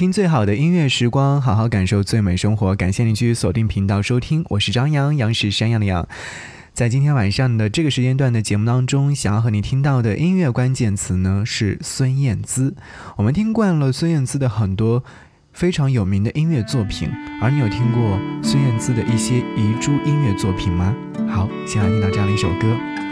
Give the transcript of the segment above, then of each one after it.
听最好的音乐时光，好好感受最美生活。感谢您继续锁定频道收听，我是张扬，杨是山羊的羊。在今天晚上的这个时间段的节目当中，想要和你听到的音乐关键词呢是孙燕姿。我们听惯了孙燕姿的很多非常有名的音乐作品，而你有听过孙燕姿的一些遗珠音乐作品吗？好，先来听到这样的一首歌。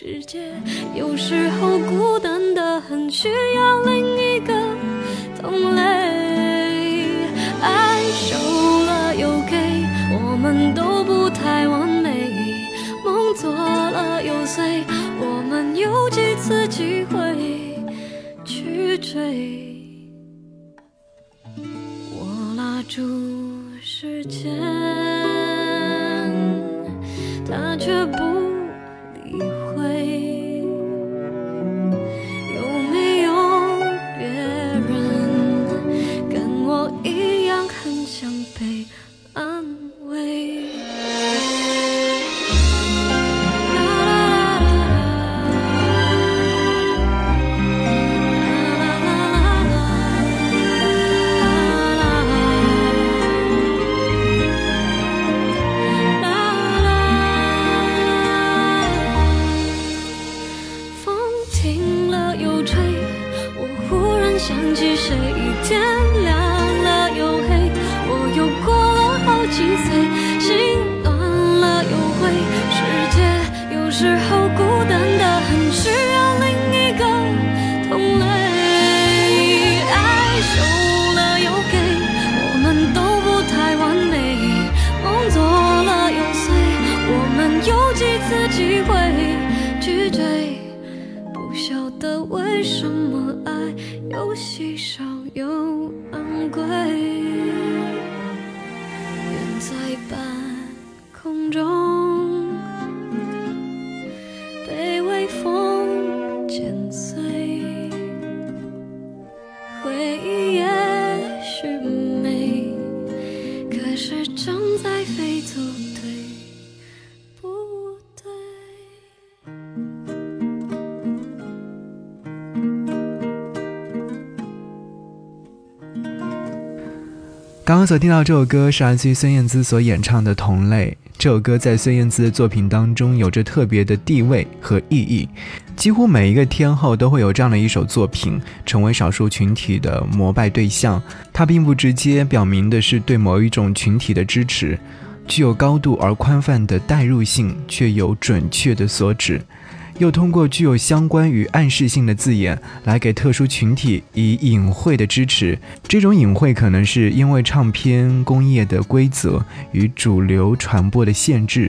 世界有时候孤单的很，需要次机会去追不晓得为什么爱又稀少又昂贵。刚刚所听到这首歌是来自于孙燕姿所演唱的《同类》。这首歌在孙燕姿的作品当中有着特别的地位和意义，几乎每一个天后都会有这样的一首作品，成为少数群体的膜拜对象。它并不直接表明的是对某一种群体的支持，具有高度而宽泛的代入性，却有准确的所指。又通过具有相关与暗示性的字眼来给特殊群体以隐晦的支持，这种隐晦可能是因为唱片工业的规则与主流传播的限制，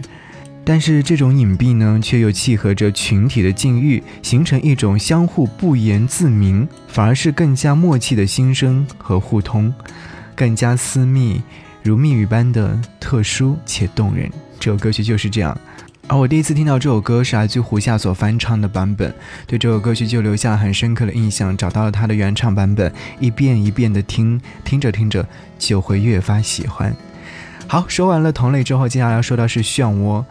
但是这种隐蔽呢，却又契合着群体的境遇，形成一种相互不言自明，反而是更加默契的心声和互通，更加私密，如蜜语般的特殊且动人。这首歌曲就是这样。而我第一次听到这首歌是来自胡夏所翻唱的版本，对这首歌曲就留下了很深刻的印象。找到了他的原唱版本，一遍一遍的听，听着听着就会越发喜欢。好，说完了同类之后，接下来要说到是漩涡。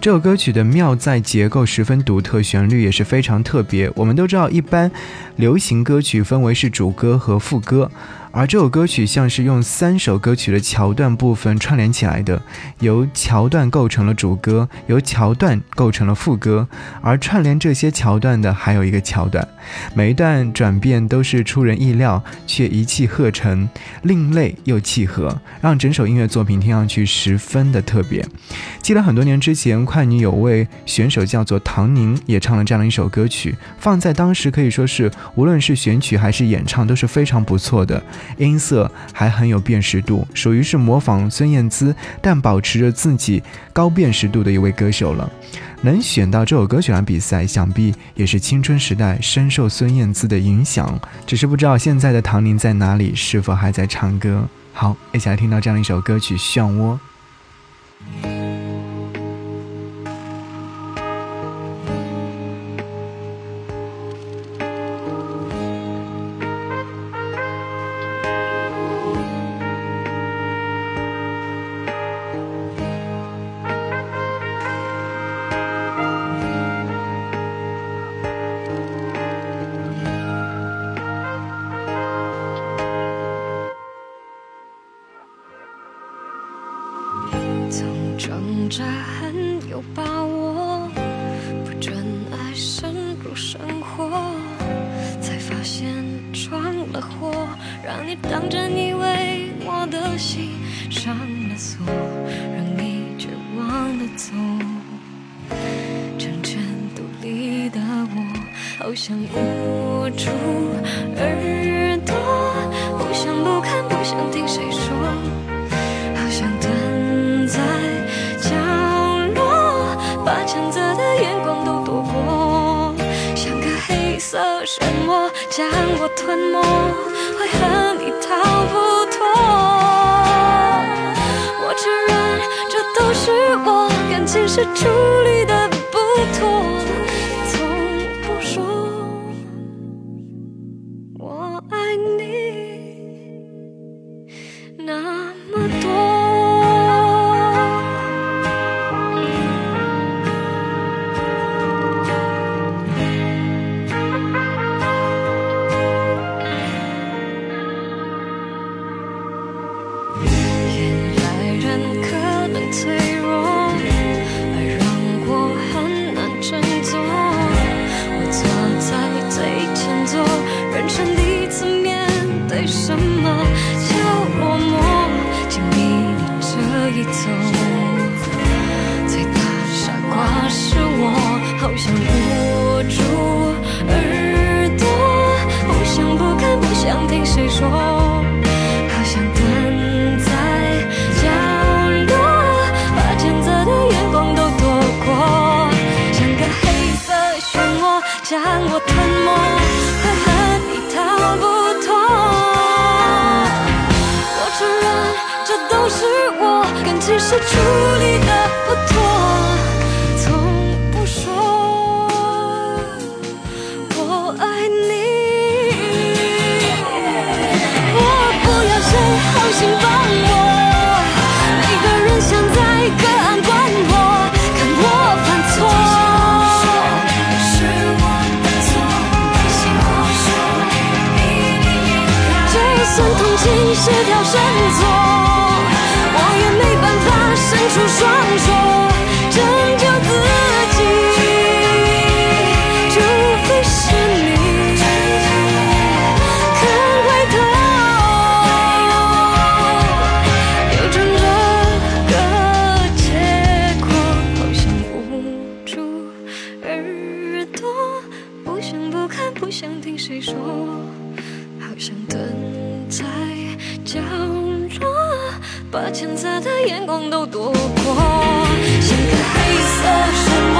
这首歌曲的妙在结构十分独特，旋律也是非常特别。我们都知道，一般流行歌曲分为是主歌和副歌，而这首歌曲像是用三首歌曲的桥段部分串联起来的，由桥段构成了主歌，由桥段构成了副歌，而串联这些桥段的还有一个桥段，每一段转变都是出人意料，却一气呵成，另类又契合，让整首音乐作品听上去十分的特别。记得很多年之前，快女有位选手叫做唐宁，也唱了这样的一首歌曲，放在当时可以说是无论是选曲还是演唱都是非常不错的。音色还很有辨识度，属于是模仿孙燕姿，但保持着自己高辨识度的一位歌手了。能选到这首歌曲来比赛，想必也是青春时代深受孙燕姿的影响。只是不知道现在的唐宁在哪里，是否还在唱歌？好，一起来听到这样一首歌曲《漩涡》。把谴责的眼光都躲过，像个黑色漩涡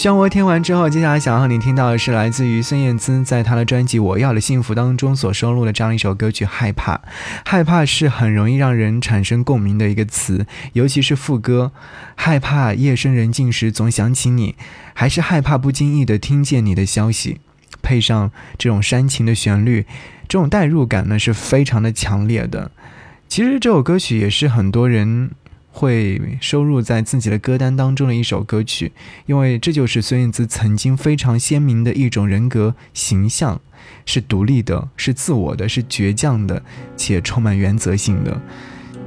漩涡听完之后，接下来想要和你听到的是来自于孙燕姿在她的专辑《我要的幸福》当中所收录的这样一首歌曲《害怕》。害怕是很容易让人产生共鸣的一个词，尤其是副歌，害怕夜深人静时总想起你，还是害怕不经意的听见你的消息，配上这种煽情的旋律，这种代入感呢是非常的强烈的。其实这首歌曲也是很多人。会收入在自己的歌单当中的一首歌曲，因为这就是孙燕姿曾经非常鲜明的一种人格形象，是独立的，是自我的，是倔强的，且充满原则性的。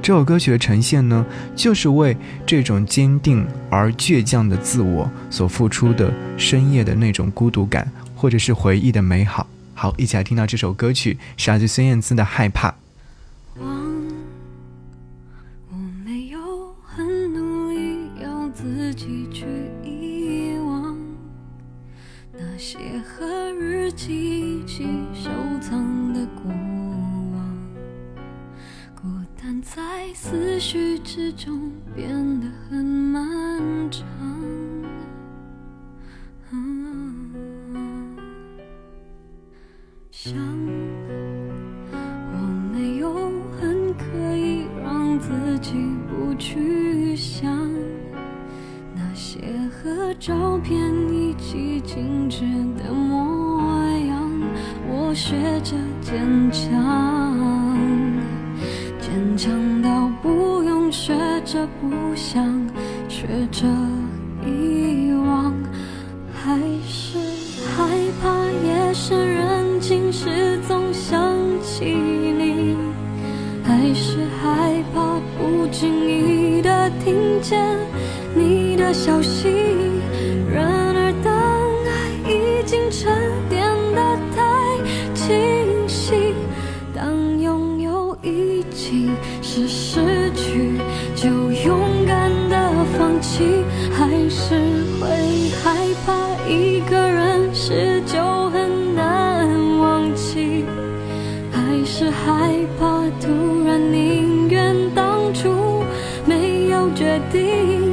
这首歌曲的呈现呢，就是为这种坚定而倔强的自我所付出的深夜的那种孤独感，或者是回忆的美好。好，一起来听到这首歌曲，是来自孙燕姿的《害怕》。积聚收藏的过往，孤单在思绪之中变得很漫长，想我没有很刻意让自己不去想那些和照片一起静止的模样，我学着坚强，坚强到不用学。着不想，学着遗忘，还是害怕夜深人静时总想起你，还是害怕不经意的听见你的消息。决定。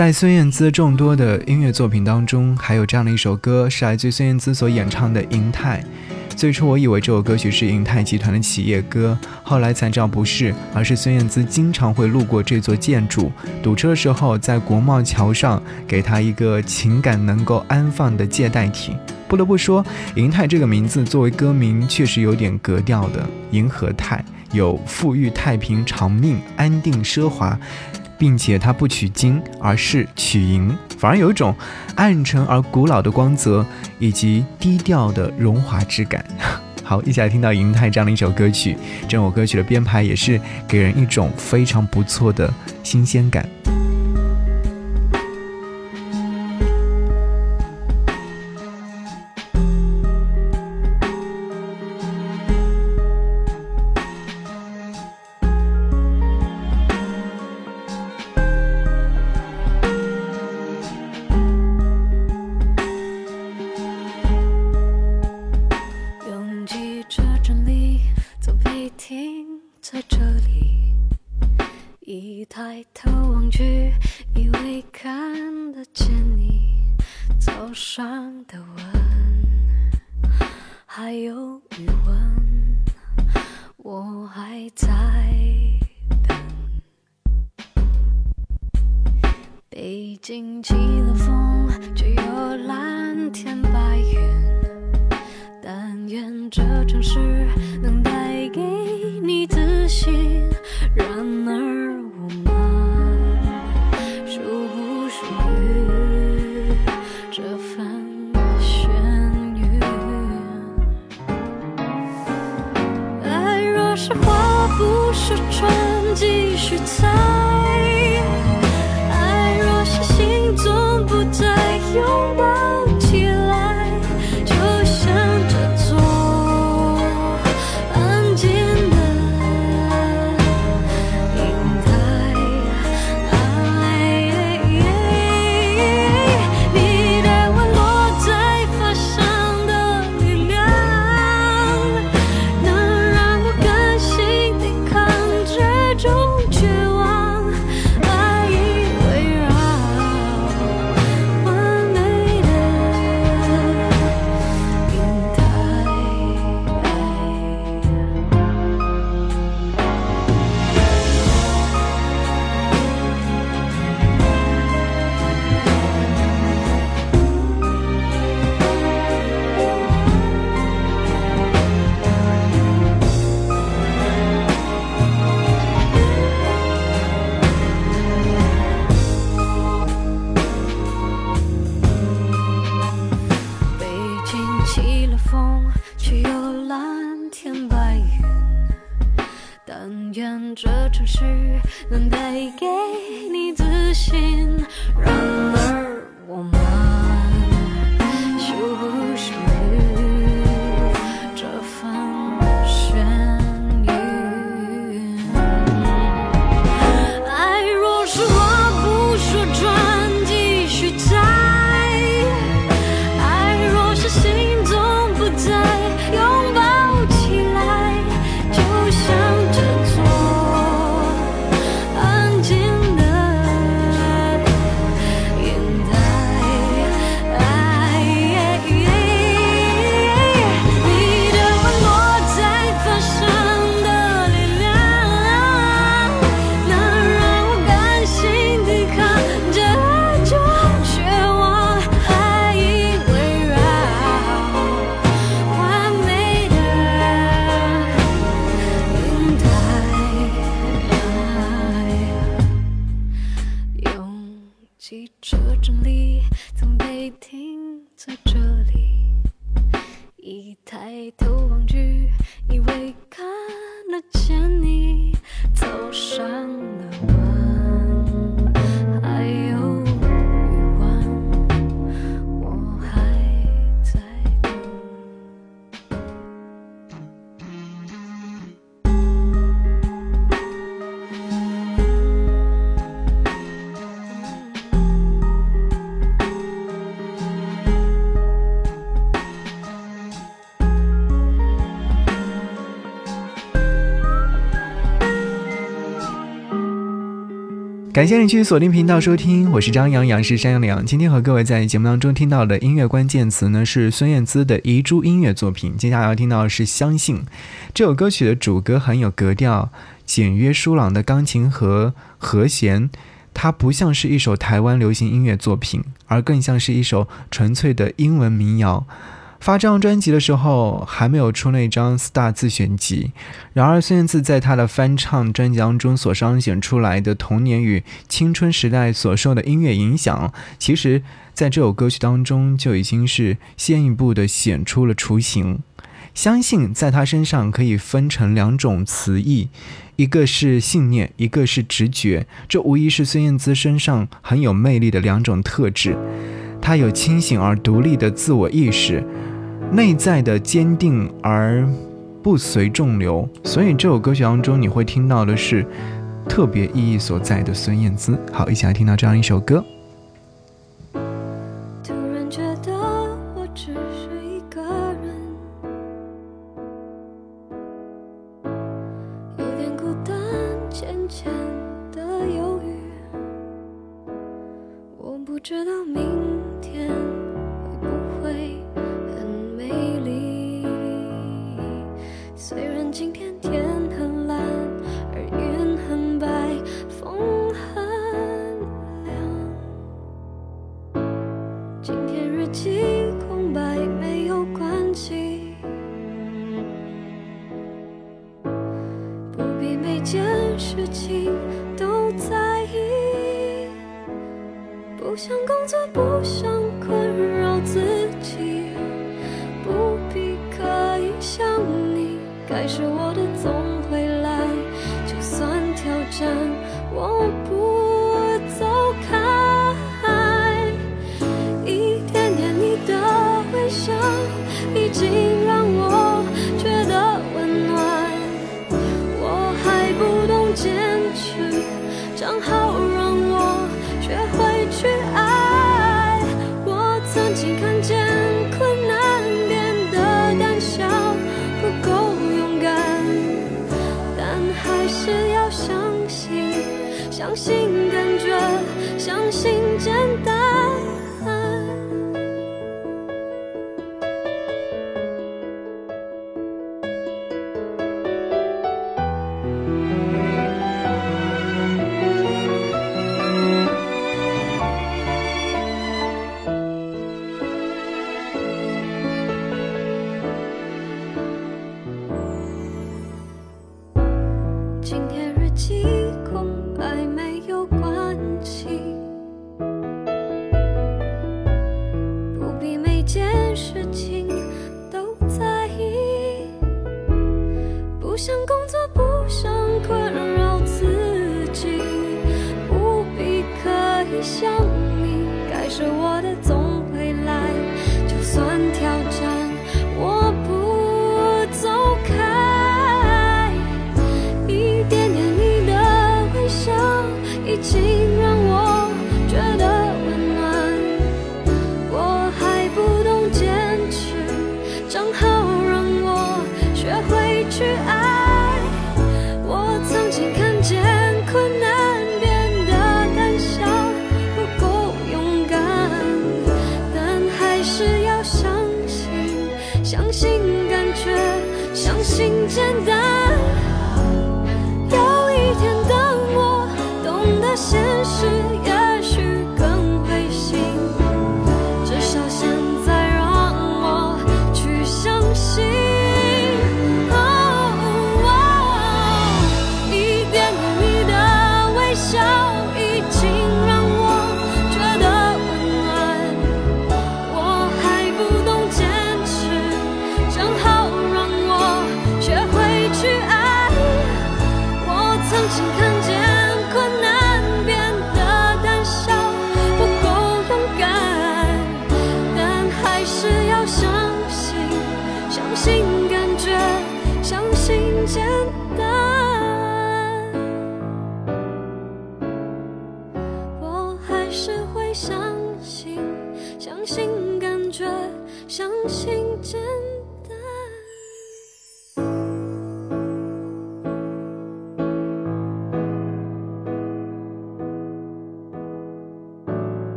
在孙燕姿众多的音乐作品当中，还有这样的一首歌，是来自孙燕姿所演唱的《银泰》。最初我以为这首歌曲是银泰集团的企业歌，后来才知道不是，而是孙燕姿经常会路过这座建筑，堵车的时候在国贸桥上给她一个情感能够安放的借代体。不得不说，银泰这个名字作为歌名确实有点格调的，银和泰有富裕、太平、长命、安定、奢华。并且它不取金，而是取银，反而有一种暗沉而古老的光泽，以及低调的荣华之感。好，一起来听到《银泰》这样的一首歌曲，这首歌曲的编排也是给人一种非常不错的新鲜感。感谢你继续锁定频道收听，我是张阳阳，是山羊羊。今天和各位在节目当中听到的音乐关键词呢是孙燕姿的遗珠音乐作品。接下来要听到的是《相信》这首歌曲的主歌很有格调，简约舒朗的钢琴和和弦，它不像是一首台湾流行音乐作品，而更像是一首纯粹的英文民谣。发这张专辑的时候，还没有出那张四大自选集。然而，孙燕姿在她的翻唱专辑当中所彰显出来的童年与青春时代所受的音乐影响，其实在这首歌曲当中就已经是先一步的显出了雏形。相信在她身上可以分成两种词义，一个是信念，一个是直觉。这无疑是孙燕姿身上很有魅力的两种特质。她有清醒而独立的自我意识。内在的坚定而不随众流，所以这首歌曲当中你会听到的是特别意义所在的孙燕姿。好，一起来听到这样一首歌。有点孤单，渐渐的忧郁。我不知道明天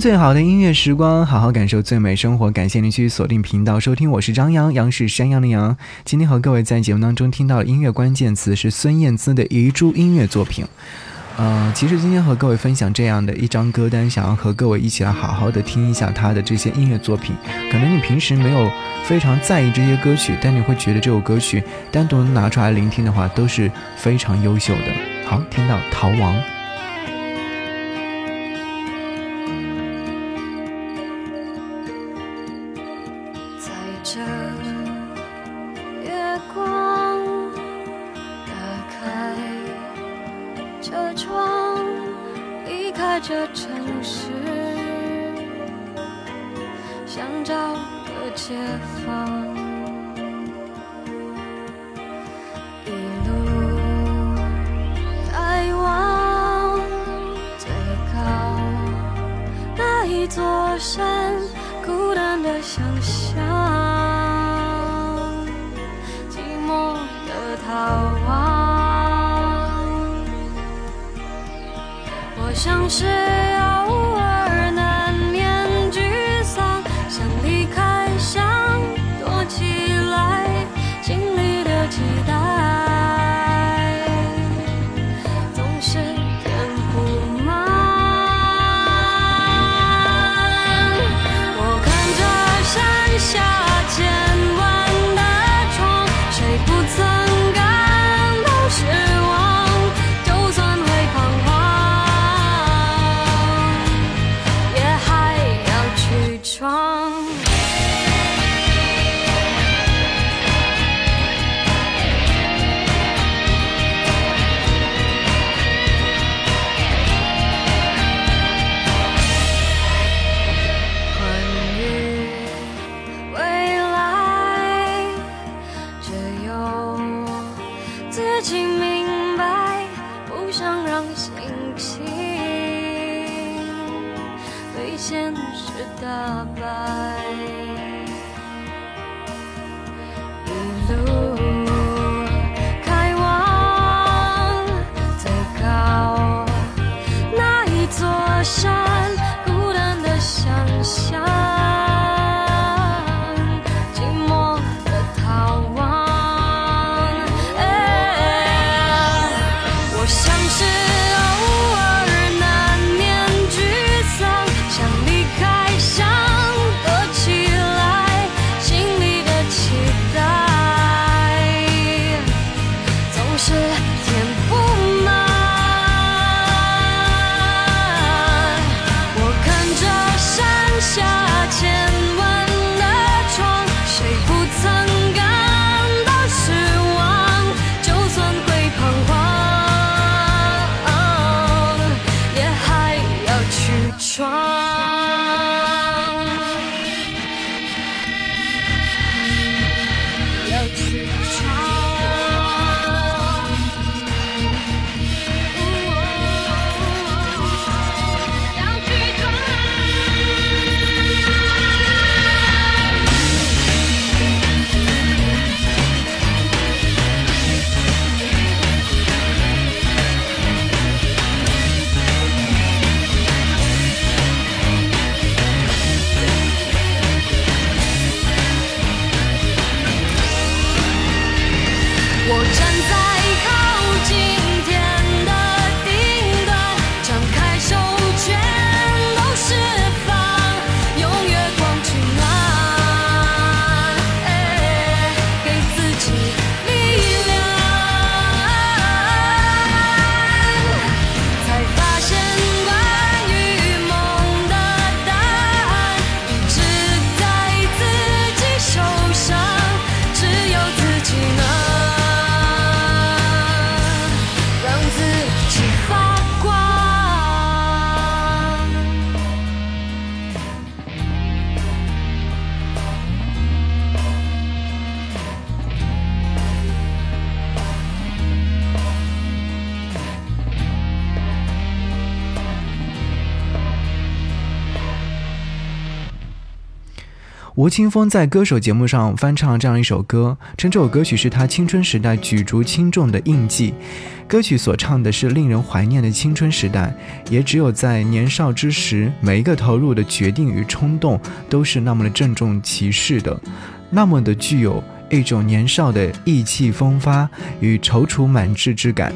最好的音乐时光，好好感受最美生活。感谢您继续锁定频道收听，我是张扬，杨是山羊的羊。今天和各位在节目当中听到的音乐关键词是孙燕姿的遗珠音乐作品。呃，其实今天和各位分享这样的一张歌单，想要和各位一起来好好的听一下她的这些音乐作品。可能你平时没有非常在意这些歌曲，但你会觉得这首歌曲单独拿出来聆听的话，都是非常优秀的。好，听到《逃亡》。装离开这城市，想找个解放。是。己明白，不想让心情被现实打败。吴青峰在歌手节目上翻唱了这样一首歌，称这首歌曲是他青春时代举足轻重的印记。歌曲所唱的是令人怀念的青春时代，也只有在年少之时，每一个投入的决定与冲动都是那么的郑重其事的，那么的具有一种年少的意气风发与踌躇满志之感。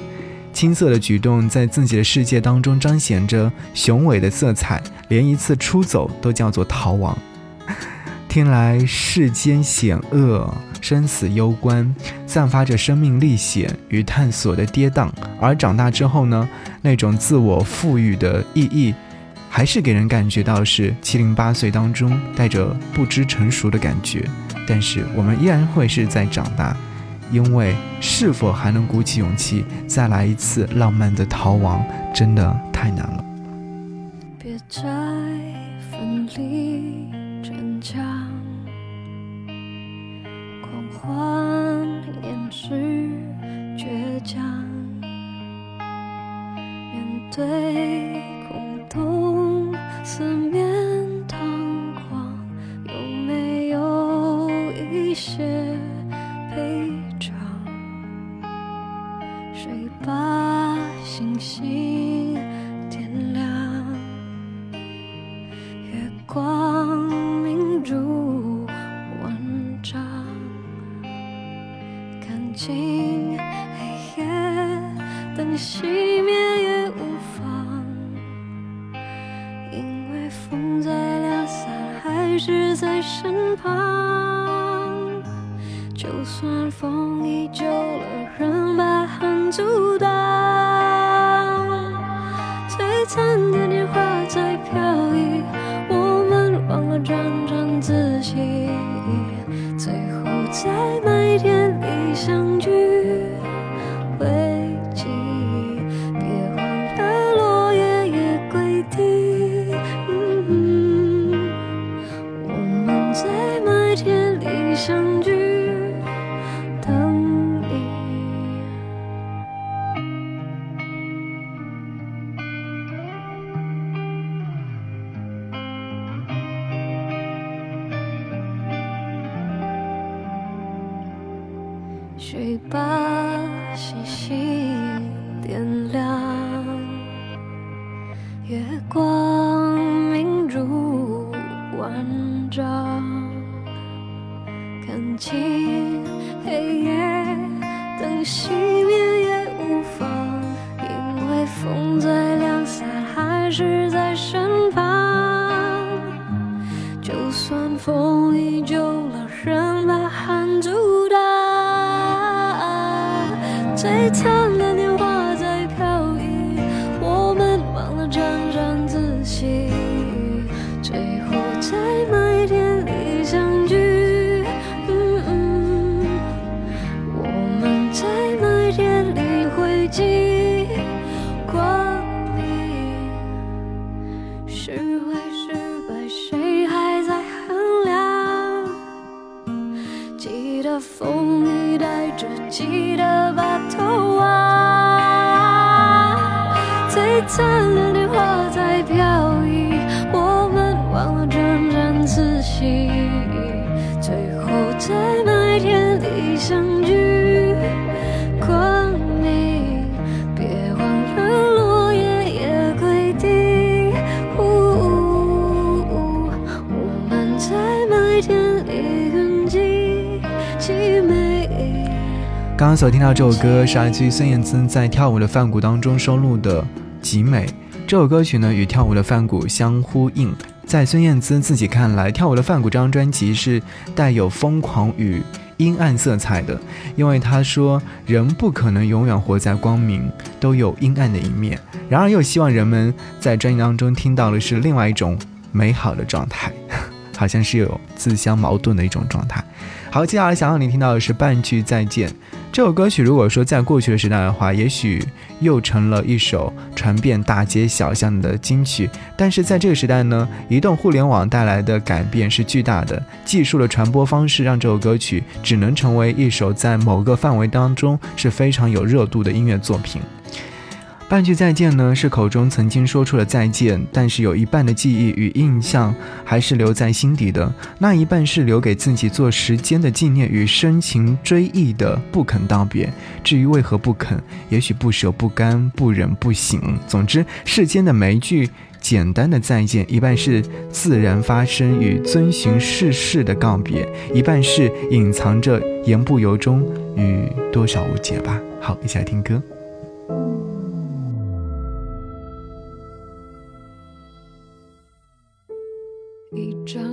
青涩的举动在自己的世界当中彰显着雄伟的色彩，连一次出走都叫做逃亡。听来世间险恶，生死攸关，散发着生命历险与探索的跌宕。而长大之后呢，那种自我赋予的意义，还是给人感觉到是七零八碎当中带着不知成熟的感觉。但是我们依然会是在长大，因为是否还能鼓起勇气再来一次浪漫的逃亡，真的太难了。别再奋力逞强。欢掩饰倔强，面对空洞思念风依旧了，人把寒阻已经光明，是非是败，谁还在衡量？记得风里带着，记刚所听到这首歌是来自于孙燕姿在《跳舞的梵谷》当中收录的《极美》。这首歌曲呢与《跳舞的梵谷》相呼应。在孙燕姿自己看来，《跳舞的梵谷》这张专辑是带有疯狂与阴暗色彩的，因为她说人不可能永远活在光明，都有阴暗的一面。然而又希望人们在专辑当中听到的是另外一种美好的状态，好像是有自相矛盾的一种状态。好，接下来想让你听到的是半句再见。这首歌曲如果说在过去的时代的话，也许又成了一首传遍大街小巷的金曲。但是在这个时代呢，移动互联网带来的改变是巨大的，技术的传播方式让这首歌曲只能成为一首在某个范围当中是非常有热度的音乐作品。半句再见呢，是口中曾经说出了再见，但是有一半的记忆与印象还是留在心底的，那一半是留给自己做时间的纪念与深情追忆的不肯道别。至于为何不肯，也许不舍、不甘、不忍、不醒。总之，世间的每一句简单的再见，一半是自然发生与遵循世事的告别，一半是隐藏着言不由衷与多少误解吧。好，一起来听歌。一阵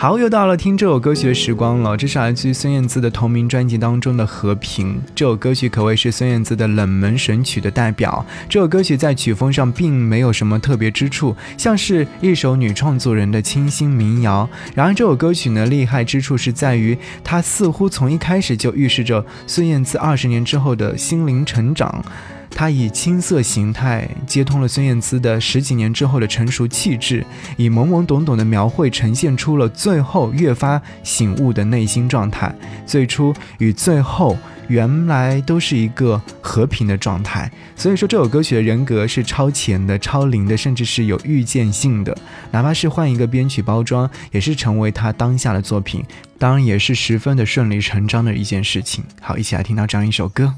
好，又到了听这首歌曲的时光了。这是来自于孙燕姿的同名专辑当中的《和平》。这首歌曲可谓是孙燕姿的冷门神曲的代表。这首歌曲在曲风上并没有什么特别之处，像是一首女创作人的清新民谣。然而，这首歌曲呢，厉害之处是在于它似乎从一开始就预示着孙燕姿二十年之后的心灵成长。他以青涩形态接通了孙燕姿的十几年之后的成熟气质，以懵懵懂懂的描绘呈现出了最后越发醒悟的内心状态。最初与最后原来都是一个和平的状态。所以说，这首歌曲的人格是超前的、超龄的，甚至是有预见性的。哪怕是换一个编曲包装，也是成为他当下的作品。当然，也是十分的顺理成章的一件事情。好，一起来听到这样一首歌。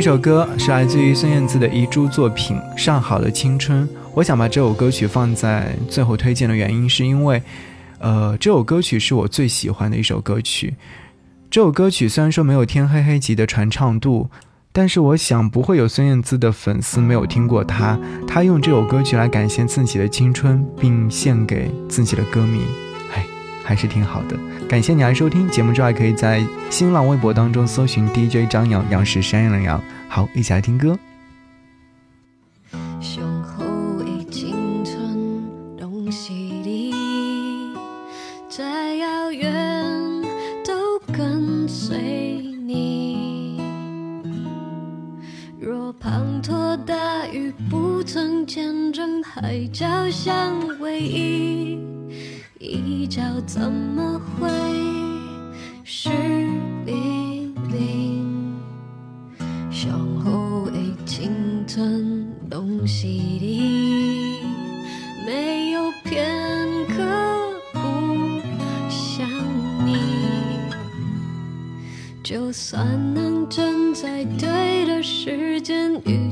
一首歌是来自于孙燕姿的遗珠作品《上好的青春》。我想把这首歌曲放在最后推荐的原因，是因为，呃，这首歌曲是我最喜欢的一首歌曲。这首歌曲虽然说没有天黑黑级的传唱度，但是我想不会有孙燕姿的粉丝没有听过她。她用这首歌曲来感谢自己的青春，并献给自己的歌迷。哎还是挺好的，感谢你来收听节目之外，可以在新浪微博当中搜寻 DJ 张扬，杨视山羊的羊。好，一起来听歌。东西里，再遥远都跟随你。若滂沱大雨不曾见证海角相偎依，怎么会是黎明身后已经吞东西里没有片刻不想你。就算能真在对的时间遇